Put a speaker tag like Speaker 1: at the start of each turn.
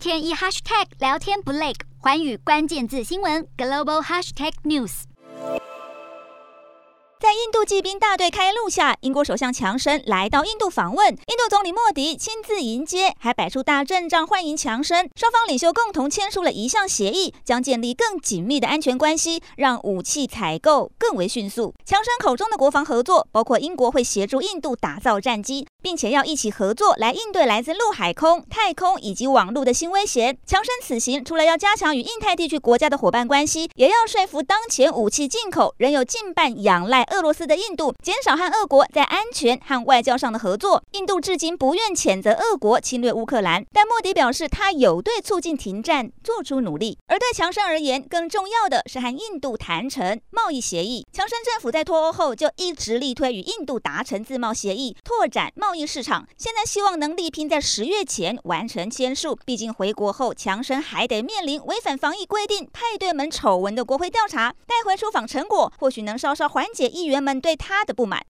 Speaker 1: 天一 hashtag 聊天不累，寰宇关键字新闻 global hashtag news。
Speaker 2: 在印度骑兵大队开路下，英国首相强生来到印度访问，印度总理莫迪亲自迎接，还摆出大阵仗欢迎强生。双方领袖共同签署了一项协议，将建立更紧密的安全关系，让武器采购更为迅速。强生口中的国防合作，包括英国会协助印度打造战机。并且要一起合作来应对来自陆海空、太空以及网络的新威胁。强生此行除了要加强与印太地区国家的伙伴关系，也要说服当前武器进口仍有近半仰赖俄罗斯的印度，减少和俄国在安全和外交上的合作。印度至今不愿谴责俄国侵略乌克兰，但莫迪表示他有对促进停战做出努力。而对强生而言，更重要的是和印度谈成贸易协议。强生政府在脱欧后就一直力推与印度达成自贸协议，拓展贸贸易市场现在希望能力拼在十月前完成签署，毕竟回国后强生还得面临违反防疫规定、派对门丑闻的国会调查。带回出访成果，或许能稍稍缓解议员们对他的不满。